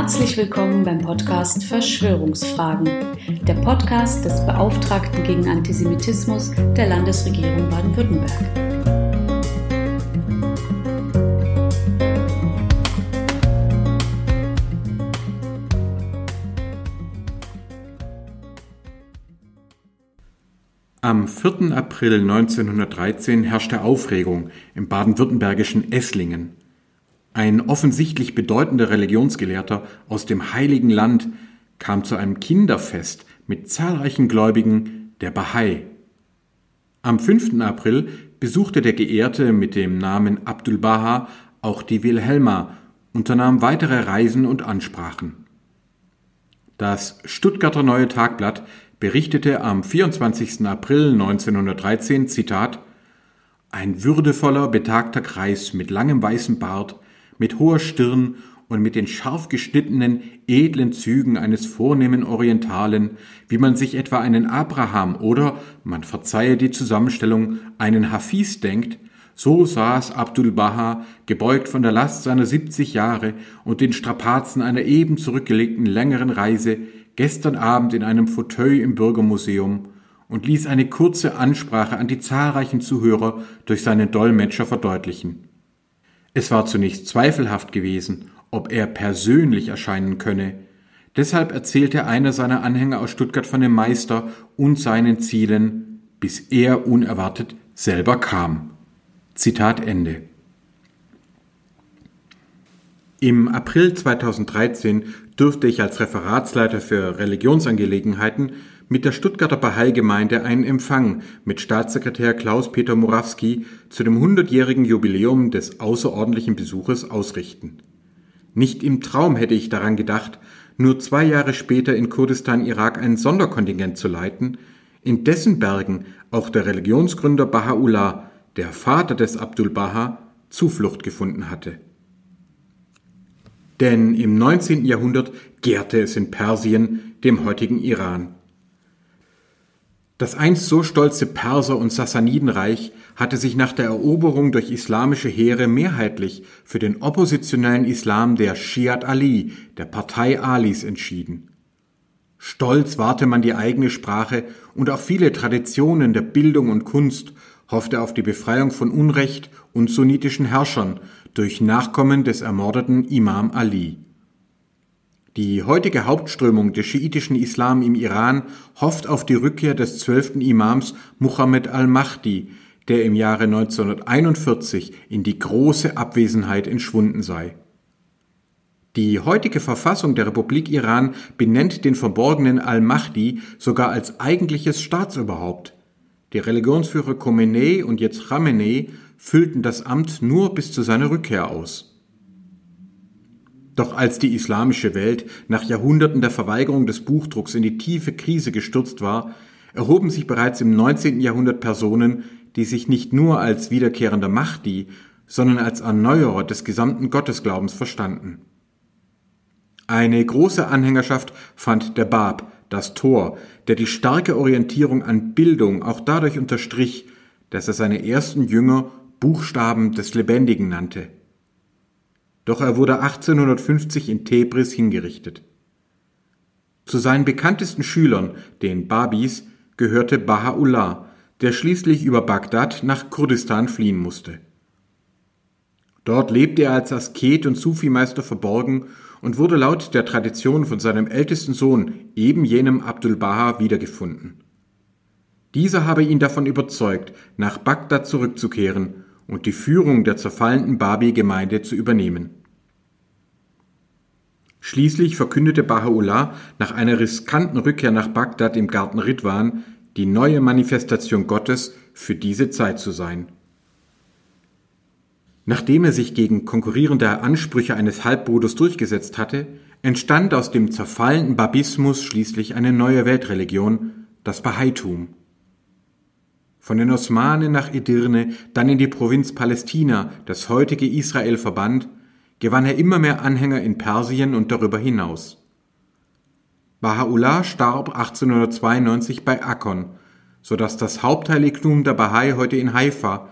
Herzlich willkommen beim Podcast Verschwörungsfragen, der Podcast des Beauftragten gegen Antisemitismus der Landesregierung Baden-Württemberg. Am 4. April 1913 herrschte Aufregung im baden-württembergischen Esslingen. Ein offensichtlich bedeutender Religionsgelehrter aus dem Heiligen Land kam zu einem Kinderfest mit zahlreichen Gläubigen der Bahai. Am 5. April besuchte der Geehrte mit dem Namen Abdul Baha auch die Wilhelma, unternahm weitere Reisen und Ansprachen. Das Stuttgarter Neue Tagblatt berichtete am 24. April 1913 Zitat Ein würdevoller, betagter Kreis mit langem weißem Bart mit hoher Stirn und mit den scharf geschnittenen, edlen Zügen eines vornehmen Orientalen, wie man sich etwa einen Abraham oder, man verzeihe die Zusammenstellung, einen Hafiz denkt, so saß Abdul Baha, gebeugt von der Last seiner 70 Jahre und den Strapazen einer eben zurückgelegten längeren Reise, gestern Abend in einem Fauteuil im Bürgermuseum und ließ eine kurze Ansprache an die zahlreichen Zuhörer durch seinen Dolmetscher verdeutlichen. Es war zunächst zweifelhaft gewesen, ob er persönlich erscheinen könne. Deshalb erzählte einer seiner Anhänger aus Stuttgart von dem Meister und seinen Zielen, bis er unerwartet selber kam. Zitat Ende. Im April 2013 durfte ich als Referatsleiter für Religionsangelegenheiten mit der Stuttgarter Bahai-Gemeinde einen Empfang mit Staatssekretär Klaus-Peter Morawski zu dem hundertjährigen Jubiläum des außerordentlichen Besuches ausrichten. Nicht im Traum hätte ich daran gedacht, nur zwei Jahre später in Kurdistan Irak ein Sonderkontingent zu leiten, in dessen Bergen auch der Religionsgründer Baha'u'llah, der Vater des Abdul Baha, Zuflucht gefunden hatte. Denn im 19. Jahrhundert gärte es in Persien, dem heutigen Iran. Das einst so stolze Perser- und Sassanidenreich hatte sich nach der Eroberung durch islamische Heere mehrheitlich für den oppositionellen Islam der Shiat Ali, der Partei Alis, entschieden. Stolz wahrte man die eigene Sprache und auch viele Traditionen der Bildung und Kunst, hoffte auf die Befreiung von Unrecht und sunnitischen Herrschern durch Nachkommen des ermordeten Imam Ali. Die heutige Hauptströmung des schiitischen Islam im Iran hofft auf die Rückkehr des zwölften Imams Muhammad al-Mahdi, der im Jahre 1941 in die große Abwesenheit entschwunden sei. Die heutige Verfassung der Republik Iran benennt den verborgenen al-Mahdi sogar als eigentliches Staatsoberhaupt. Die Religionsführer Khomeini und jetzt Khamenei füllten das Amt nur bis zu seiner Rückkehr aus. Doch als die islamische Welt nach Jahrhunderten der Verweigerung des Buchdrucks in die tiefe Krise gestürzt war, erhoben sich bereits im 19. Jahrhundert Personen, die sich nicht nur als wiederkehrender Mahdi, sondern als Erneuerer des gesamten Gottesglaubens verstanden. Eine große Anhängerschaft fand der Bab, das Tor, der die starke Orientierung an Bildung auch dadurch unterstrich, dass er seine ersten Jünger Buchstaben des Lebendigen nannte doch er wurde 1850 in Tebris hingerichtet. Zu seinen bekanntesten Schülern, den Babis, gehörte Baha'u'llah, der schließlich über Bagdad nach Kurdistan fliehen musste. Dort lebte er als Asket und Sufi-Meister verborgen und wurde laut der Tradition von seinem ältesten Sohn, eben jenem Abdul Baha, wiedergefunden. Dieser habe ihn davon überzeugt, nach Bagdad zurückzukehren und die Führung der zerfallenden Babi-Gemeinde zu übernehmen. Schließlich verkündete Baha'u'llah nach einer riskanten Rückkehr nach Bagdad im Garten Ridwan, die neue Manifestation Gottes für diese Zeit zu sein. Nachdem er sich gegen konkurrierende Ansprüche eines Halbbruders durchgesetzt hatte, entstand aus dem zerfallenden Babismus schließlich eine neue Weltreligion, das Bahaitum. Von den Osmanen nach Edirne, dann in die Provinz Palästina, das heutige Israel verband, gewann er immer mehr Anhänger in Persien und darüber hinaus. Baha'u'llah starb 1892 bei Akkon, so dass das Hauptheiligtum der Bahai heute in Haifa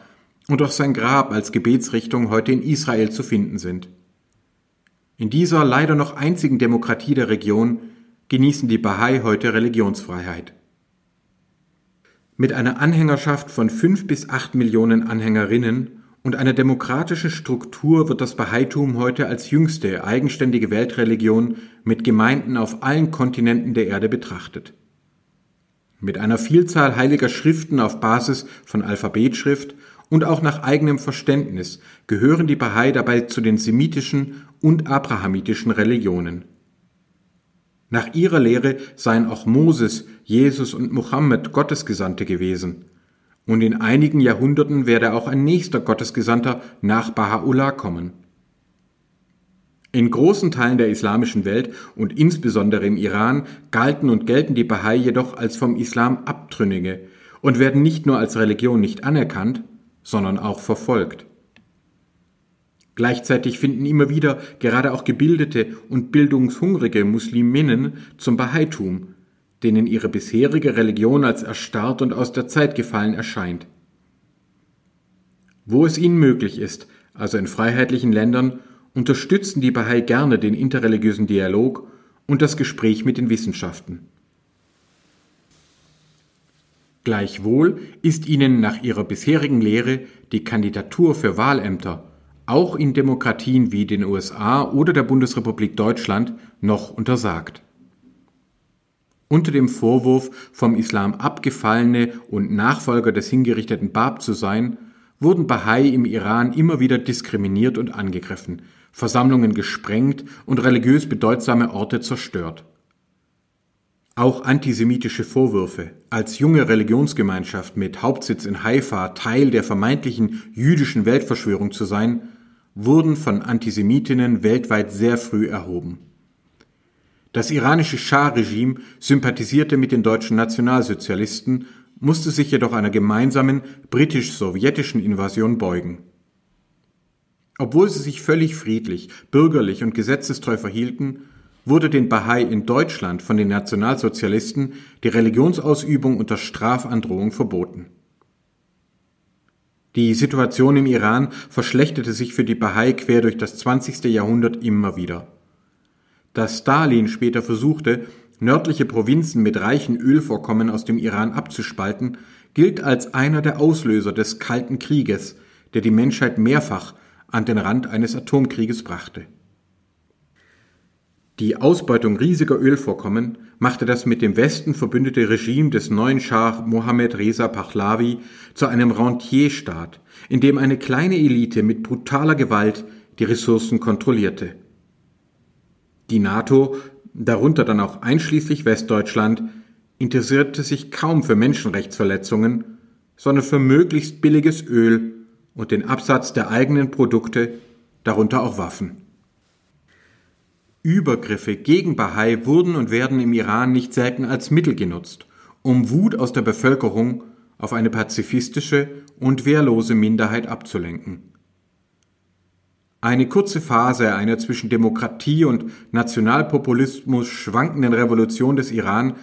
und auch sein Grab als Gebetsrichtung heute in Israel zu finden sind. In dieser leider noch einzigen Demokratie der Region genießen die Bahai heute Religionsfreiheit. Mit einer Anhängerschaft von fünf bis acht Millionen Anhängerinnen und einer demokratischen Struktur wird das Bahaitum heute als jüngste eigenständige Weltreligion mit Gemeinden auf allen Kontinenten der Erde betrachtet. Mit einer Vielzahl heiliger Schriften auf Basis von Alphabetschrift und auch nach eigenem Verständnis gehören die Bahai dabei zu den semitischen und abrahamitischen Religionen. Nach ihrer Lehre seien auch Moses, Jesus und Mohammed Gottesgesandte gewesen. Und in einigen Jahrhunderten werde auch ein nächster Gottesgesandter nach Baha'u'llah kommen. In großen Teilen der islamischen Welt und insbesondere im Iran galten und gelten die Bahai jedoch als vom Islam Abtrünnige und werden nicht nur als Religion nicht anerkannt, sondern auch verfolgt. Gleichzeitig finden immer wieder gerade auch gebildete und bildungshungrige Musliminnen zum Bahaitum, denen ihre bisherige Religion als erstarrt und aus der Zeit gefallen erscheint. Wo es ihnen möglich ist, also in freiheitlichen Ländern, unterstützen die Bahai gerne den interreligiösen Dialog und das Gespräch mit den Wissenschaften. Gleichwohl ist ihnen nach ihrer bisherigen Lehre die Kandidatur für Wahlämter auch in Demokratien wie den USA oder der Bundesrepublik Deutschland noch untersagt. Unter dem Vorwurf, vom Islam abgefallene und Nachfolger des hingerichteten Bab zu sein, wurden Bahai im Iran immer wieder diskriminiert und angegriffen, Versammlungen gesprengt und religiös bedeutsame Orte zerstört. Auch antisemitische Vorwürfe, als junge Religionsgemeinschaft mit Hauptsitz in Haifa Teil der vermeintlichen jüdischen Weltverschwörung zu sein, wurden von Antisemitinnen weltweit sehr früh erhoben. Das iranische Schah-Regime sympathisierte mit den deutschen Nationalsozialisten, musste sich jedoch einer gemeinsamen britisch-sowjetischen Invasion beugen. Obwohl sie sich völlig friedlich, bürgerlich und gesetzestreu verhielten, wurde den Bahai in Deutschland von den Nationalsozialisten die Religionsausübung unter Strafandrohung verboten. Die Situation im Iran verschlechterte sich für die Bahai quer durch das 20. Jahrhundert immer wieder. Dass Stalin später versuchte, nördliche Provinzen mit reichen Ölvorkommen aus dem Iran abzuspalten, gilt als einer der Auslöser des Kalten Krieges, der die Menschheit mehrfach an den Rand eines Atomkrieges brachte. Die Ausbeutung riesiger Ölvorkommen machte das mit dem Westen verbündete Regime des neuen Schah Mohammed Reza Pahlavi zu einem Rentierstaat, in dem eine kleine Elite mit brutaler Gewalt die Ressourcen kontrollierte. Die NATO, darunter dann auch einschließlich Westdeutschland, interessierte sich kaum für Menschenrechtsverletzungen, sondern für möglichst billiges Öl und den Absatz der eigenen Produkte, darunter auch Waffen. Übergriffe gegen Bahai wurden und werden im Iran nicht selten als Mittel genutzt, um Wut aus der Bevölkerung auf eine pazifistische und wehrlose Minderheit abzulenken. Eine kurze Phase einer zwischen Demokratie und Nationalpopulismus schwankenden Revolution des Iran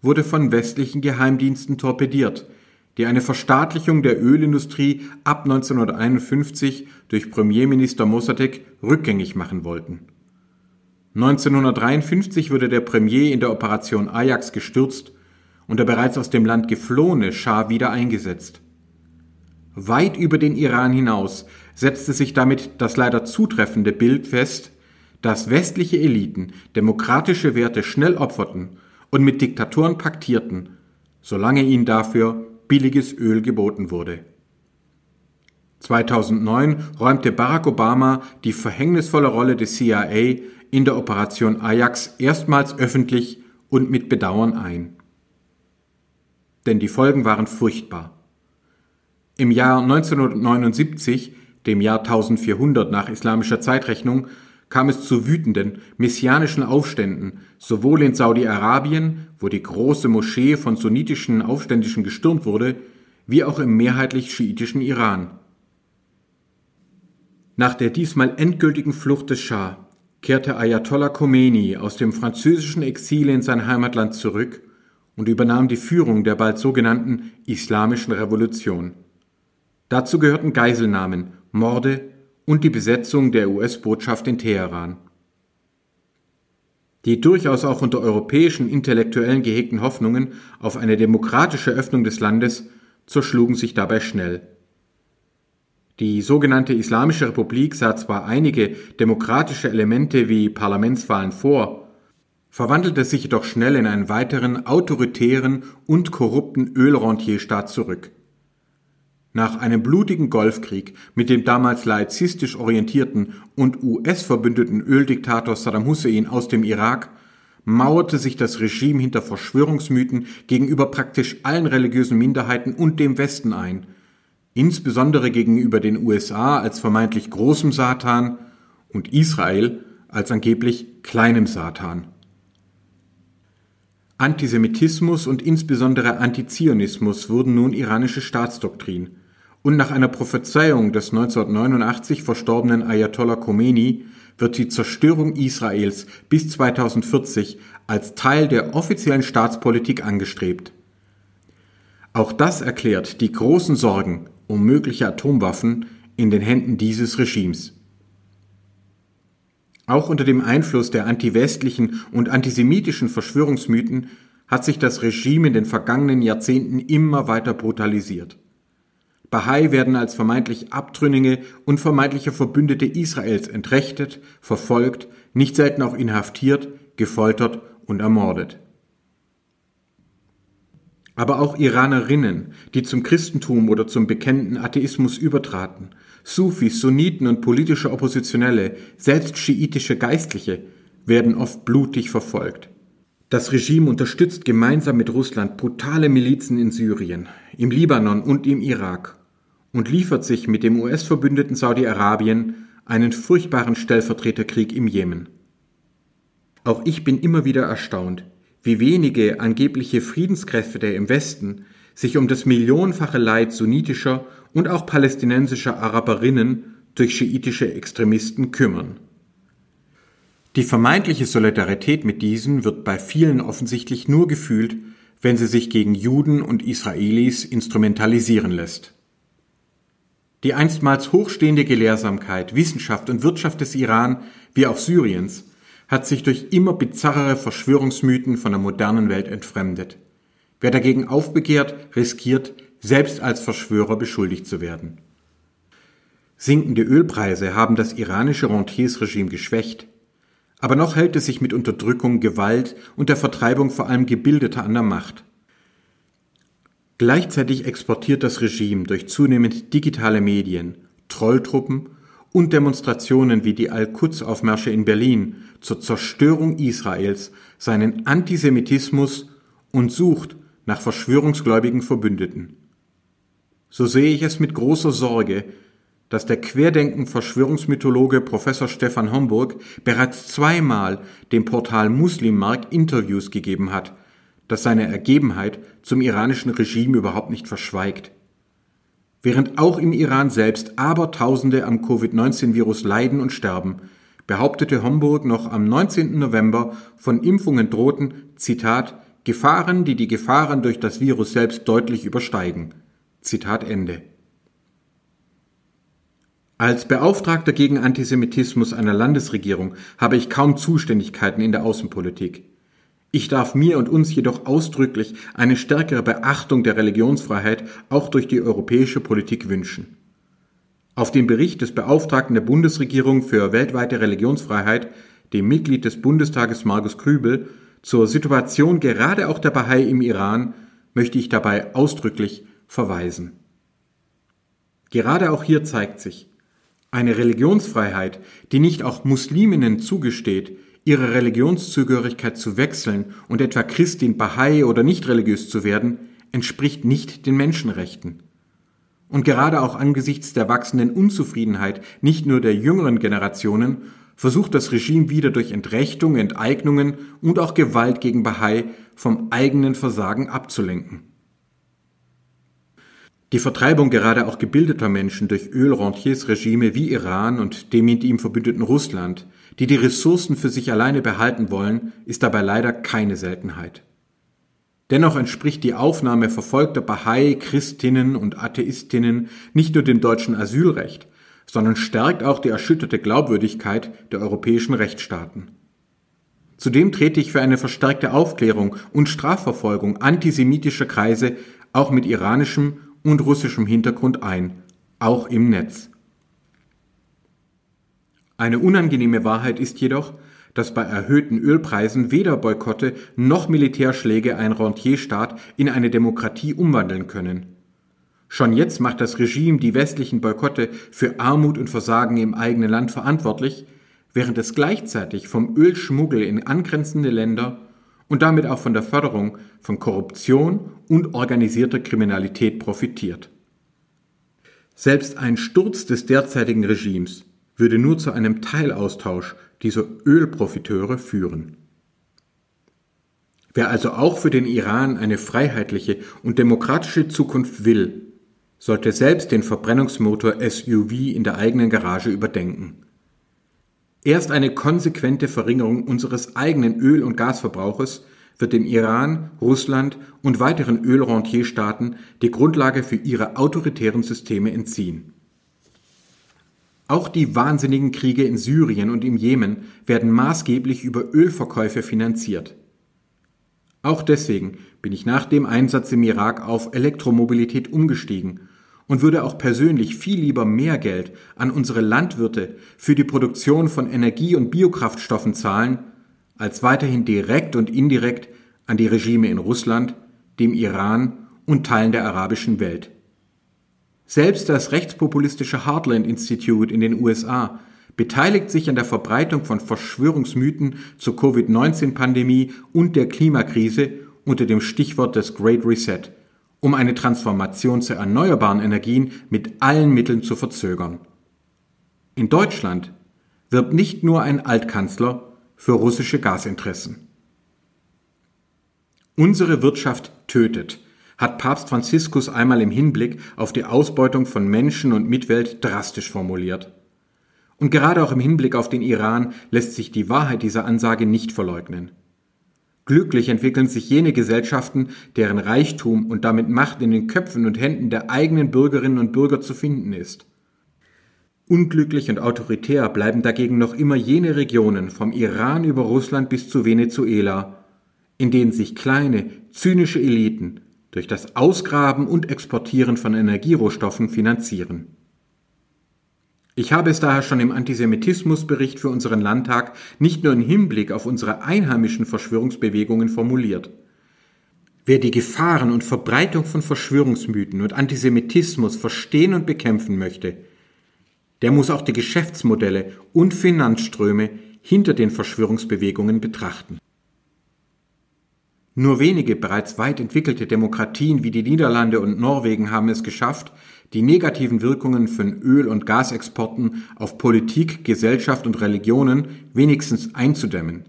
wurde von westlichen Geheimdiensten torpediert, die eine Verstaatlichung der Ölindustrie ab 1951 durch Premierminister Mossadegh rückgängig machen wollten. 1953 wurde der Premier in der Operation Ajax gestürzt und der bereits aus dem Land geflohene Schah wieder eingesetzt. Weit über den Iran hinaus setzte sich damit das leider zutreffende Bild fest, dass westliche Eliten demokratische Werte schnell opferten und mit Diktatoren paktierten, solange ihnen dafür billiges Öl geboten wurde. 2009 räumte Barack Obama die verhängnisvolle Rolle des CIA in der Operation Ajax erstmals öffentlich und mit Bedauern ein. Denn die Folgen waren furchtbar. Im Jahr 1979, dem Jahr 1400 nach islamischer Zeitrechnung, kam es zu wütenden, messianischen Aufständen, sowohl in Saudi-Arabien, wo die große Moschee von sunnitischen Aufständischen gestürmt wurde, wie auch im mehrheitlich schiitischen Iran. Nach der diesmal endgültigen Flucht des Schah kehrte Ayatollah Khomeini aus dem französischen Exil in sein Heimatland zurück und übernahm die Führung der bald sogenannten Islamischen Revolution. Dazu gehörten Geiselnahmen, Morde und die Besetzung der US-Botschaft in Teheran. Die durchaus auch unter europäischen Intellektuellen gehegten Hoffnungen auf eine demokratische Öffnung des Landes zerschlugen sich dabei schnell. Die sogenannte Islamische Republik sah zwar einige demokratische Elemente wie Parlamentswahlen vor, verwandelte sich jedoch schnell in einen weiteren autoritären und korrupten Ölrentierstaat zurück. Nach einem blutigen Golfkrieg mit dem damals laizistisch orientierten und US-verbündeten Öldiktator Saddam Hussein aus dem Irak mauerte sich das Regime hinter Verschwörungsmythen gegenüber praktisch allen religiösen Minderheiten und dem Westen ein – insbesondere gegenüber den USA als vermeintlich großem Satan und Israel als angeblich kleinem Satan. Antisemitismus und insbesondere Antizionismus wurden nun iranische Staatsdoktrin, und nach einer Prophezeiung des 1989 verstorbenen Ayatollah Khomeini wird die Zerstörung Israels bis 2040 als Teil der offiziellen Staatspolitik angestrebt. Auch das erklärt die großen Sorgen um mögliche Atomwaffen in den Händen dieses Regimes. Auch unter dem Einfluss der antiwestlichen und antisemitischen Verschwörungsmythen hat sich das Regime in den vergangenen Jahrzehnten immer weiter brutalisiert. Bahai werden als vermeintlich Abtrünnige und vermeintliche Verbündete Israels entrechtet, verfolgt, nicht selten auch inhaftiert, gefoltert und ermordet aber auch Iranerinnen, die zum Christentum oder zum bekennenden Atheismus übertraten, Sufis, Sunniten und politische Oppositionelle, selbst schiitische Geistliche, werden oft blutig verfolgt. Das Regime unterstützt gemeinsam mit Russland brutale Milizen in Syrien, im Libanon und im Irak und liefert sich mit dem US-Verbündeten Saudi-Arabien einen furchtbaren Stellvertreterkrieg im Jemen. Auch ich bin immer wieder erstaunt, wie wenige angebliche Friedenskräfte im Westen sich um das millionenfache Leid sunnitischer und auch palästinensischer Araberinnen durch schiitische Extremisten kümmern. Die vermeintliche Solidarität mit diesen wird bei vielen offensichtlich nur gefühlt, wenn sie sich gegen Juden und Israelis instrumentalisieren lässt. Die einstmals hochstehende Gelehrsamkeit, Wissenschaft und Wirtschaft des Iran wie auch Syriens hat sich durch immer bizarrere Verschwörungsmythen von der modernen Welt entfremdet. Wer dagegen aufbegehrt, riskiert, selbst als Verschwörer beschuldigt zu werden. Sinkende Ölpreise haben das iranische Rentiersregime geschwächt, aber noch hält es sich mit Unterdrückung, Gewalt und der Vertreibung vor allem Gebildeter an der Macht. Gleichzeitig exportiert das Regime durch zunehmend digitale Medien, Trolltruppen und Demonstrationen wie die Al-Quds-Aufmärsche in Berlin zur Zerstörung Israels seinen Antisemitismus und sucht nach verschwörungsgläubigen Verbündeten. So sehe ich es mit großer Sorge, dass der Querdenken-Verschwörungsmythologe Professor Stefan Homburg bereits zweimal dem Portal Muslimmark Interviews gegeben hat, das seine Ergebenheit zum iranischen Regime überhaupt nicht verschweigt. Während auch im Iran selbst Abertausende am Covid-19-Virus leiden und sterben, behauptete Homburg noch am 19. November, von Impfungen drohten, Zitat, Gefahren, die die Gefahren durch das Virus selbst deutlich übersteigen. Zitat Ende. Als Beauftragter gegen Antisemitismus einer Landesregierung habe ich kaum Zuständigkeiten in der Außenpolitik. Ich darf mir und uns jedoch ausdrücklich eine stärkere Beachtung der Religionsfreiheit auch durch die europäische Politik wünschen. Auf den Bericht des Beauftragten der Bundesregierung für weltweite Religionsfreiheit, dem Mitglied des Bundestages Markus Krübel, zur Situation gerade auch der Bahai im Iran möchte ich dabei ausdrücklich verweisen. Gerade auch hier zeigt sich, eine Religionsfreiheit, die nicht auch Musliminnen zugesteht, ihre Religionszugehörigkeit zu wechseln und etwa Christin, Bahai oder nicht religiös zu werden, entspricht nicht den Menschenrechten. Und gerade auch angesichts der wachsenden Unzufriedenheit nicht nur der jüngeren Generationen versucht das Regime wieder durch Entrechtung, Enteignungen und auch Gewalt gegen Bahai vom eigenen Versagen abzulenken. Die Vertreibung gerade auch gebildeter Menschen durch Ölrentiersregime wie Iran und dem mit ihm verbündeten Russland, die die Ressourcen für sich alleine behalten wollen, ist dabei leider keine Seltenheit. Dennoch entspricht die Aufnahme verfolgter Bahai, Christinnen und Atheistinnen nicht nur dem deutschen Asylrecht, sondern stärkt auch die erschütterte Glaubwürdigkeit der europäischen Rechtsstaaten. Zudem trete ich für eine verstärkte Aufklärung und Strafverfolgung antisemitischer Kreise auch mit iranischem und russischem Hintergrund ein, auch im Netz. Eine unangenehme Wahrheit ist jedoch, dass bei erhöhten Ölpreisen weder Boykotte noch Militärschläge ein Rentierstaat in eine Demokratie umwandeln können. Schon jetzt macht das Regime die westlichen Boykotte für Armut und Versagen im eigenen Land verantwortlich, während es gleichzeitig vom Ölschmuggel in angrenzende Länder und damit auch von der Förderung von Korruption und organisierter Kriminalität profitiert. Selbst ein Sturz des derzeitigen Regimes würde nur zu einem Teilaustausch dieser Ölprofiteure führen. Wer also auch für den Iran eine freiheitliche und demokratische Zukunft will, sollte selbst den Verbrennungsmotor SUV in der eigenen Garage überdenken. Erst eine konsequente Verringerung unseres eigenen Öl- und Gasverbrauches wird dem Iran, Russland und weiteren Ölrentierstaaten die Grundlage für ihre autoritären Systeme entziehen. Auch die wahnsinnigen Kriege in Syrien und im Jemen werden maßgeblich über Ölverkäufe finanziert. Auch deswegen bin ich nach dem Einsatz im Irak auf Elektromobilität umgestiegen und würde auch persönlich viel lieber mehr Geld an unsere Landwirte für die Produktion von Energie- und Biokraftstoffen zahlen, als weiterhin direkt und indirekt an die Regime in Russland, dem Iran und Teilen der arabischen Welt. Selbst das rechtspopulistische Heartland Institute in den USA beteiligt sich an der Verbreitung von Verschwörungsmythen zur Covid-19-Pandemie und der Klimakrise unter dem Stichwort des Great Reset, um eine Transformation zu erneuerbaren Energien mit allen Mitteln zu verzögern. In Deutschland wirbt nicht nur ein Altkanzler für russische Gasinteressen. Unsere Wirtschaft tötet, hat Papst Franziskus einmal im Hinblick auf die Ausbeutung von Menschen und Mitwelt drastisch formuliert. Und gerade auch im Hinblick auf den Iran lässt sich die Wahrheit dieser Ansage nicht verleugnen. Glücklich entwickeln sich jene Gesellschaften, deren Reichtum und damit Macht in den Köpfen und Händen der eigenen Bürgerinnen und Bürger zu finden ist. Unglücklich und autoritär bleiben dagegen noch immer jene Regionen vom Iran über Russland bis zu Venezuela, in denen sich kleine, zynische Eliten durch das Ausgraben und Exportieren von Energierohstoffen finanzieren. Ich habe es daher schon im Antisemitismusbericht für unseren Landtag nicht nur im Hinblick auf unsere einheimischen Verschwörungsbewegungen formuliert. Wer die Gefahren und Verbreitung von Verschwörungsmythen und Antisemitismus verstehen und bekämpfen möchte, der muss auch die Geschäftsmodelle und Finanzströme hinter den Verschwörungsbewegungen betrachten. Nur wenige bereits weit entwickelte Demokratien wie die Niederlande und Norwegen haben es geschafft, die negativen Wirkungen von Öl- und Gasexporten auf Politik, Gesellschaft und Religionen wenigstens einzudämmen.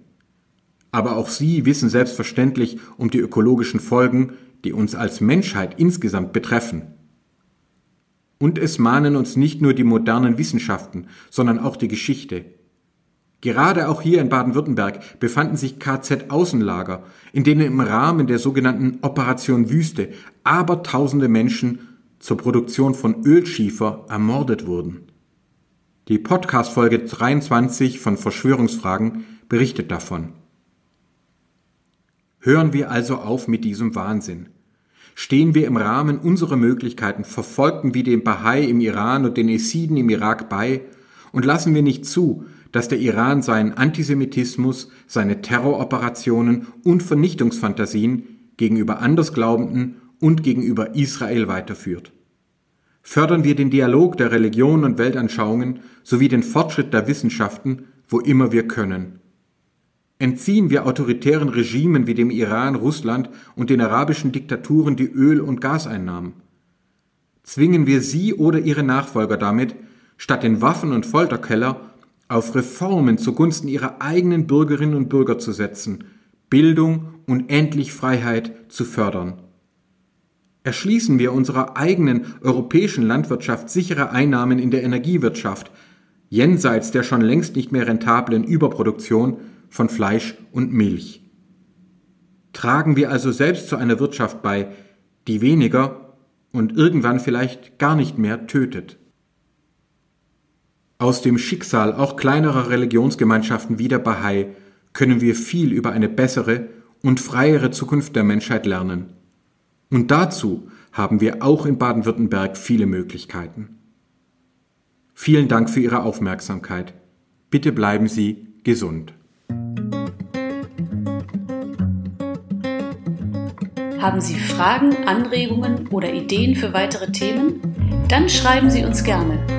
Aber auch sie wissen selbstverständlich um die ökologischen Folgen, die uns als Menschheit insgesamt betreffen. Und es mahnen uns nicht nur die modernen Wissenschaften, sondern auch die Geschichte. Gerade auch hier in Baden-Württemberg befanden sich KZ-Außenlager, in denen im Rahmen der sogenannten Operation Wüste abertausende Menschen zur Produktion von Ölschiefer ermordet wurden. Die Podcast-Folge 23 von Verschwörungsfragen berichtet davon. Hören wir also auf mit diesem Wahnsinn. Stehen wir im Rahmen unserer Möglichkeiten Verfolgten wie den Bahai im Iran und den Esiden im Irak bei und lassen wir nicht zu, dass der Iran seinen Antisemitismus, seine Terroroperationen und Vernichtungsfantasien gegenüber Andersglaubenden und gegenüber Israel weiterführt. Fördern wir den Dialog der Religionen und Weltanschauungen sowie den Fortschritt der Wissenschaften, wo immer wir können. Entziehen wir autoritären Regimen wie dem Iran, Russland und den arabischen Diktaturen die Öl- und Gaseinnahmen. Zwingen wir sie oder ihre Nachfolger damit, statt den Waffen- und Folterkeller auf Reformen zugunsten ihrer eigenen Bürgerinnen und Bürger zu setzen, Bildung und endlich Freiheit zu fördern. Erschließen wir unserer eigenen europäischen Landwirtschaft sichere Einnahmen in der Energiewirtschaft, jenseits der schon längst nicht mehr rentablen Überproduktion von Fleisch und Milch. Tragen wir also selbst zu einer Wirtschaft bei, die weniger und irgendwann vielleicht gar nicht mehr tötet. Aus dem Schicksal auch kleinerer Religionsgemeinschaften wie der Bahai können wir viel über eine bessere und freiere Zukunft der Menschheit lernen. Und dazu haben wir auch in Baden-Württemberg viele Möglichkeiten. Vielen Dank für Ihre Aufmerksamkeit. Bitte bleiben Sie gesund. Haben Sie Fragen, Anregungen oder Ideen für weitere Themen? Dann schreiben Sie uns gerne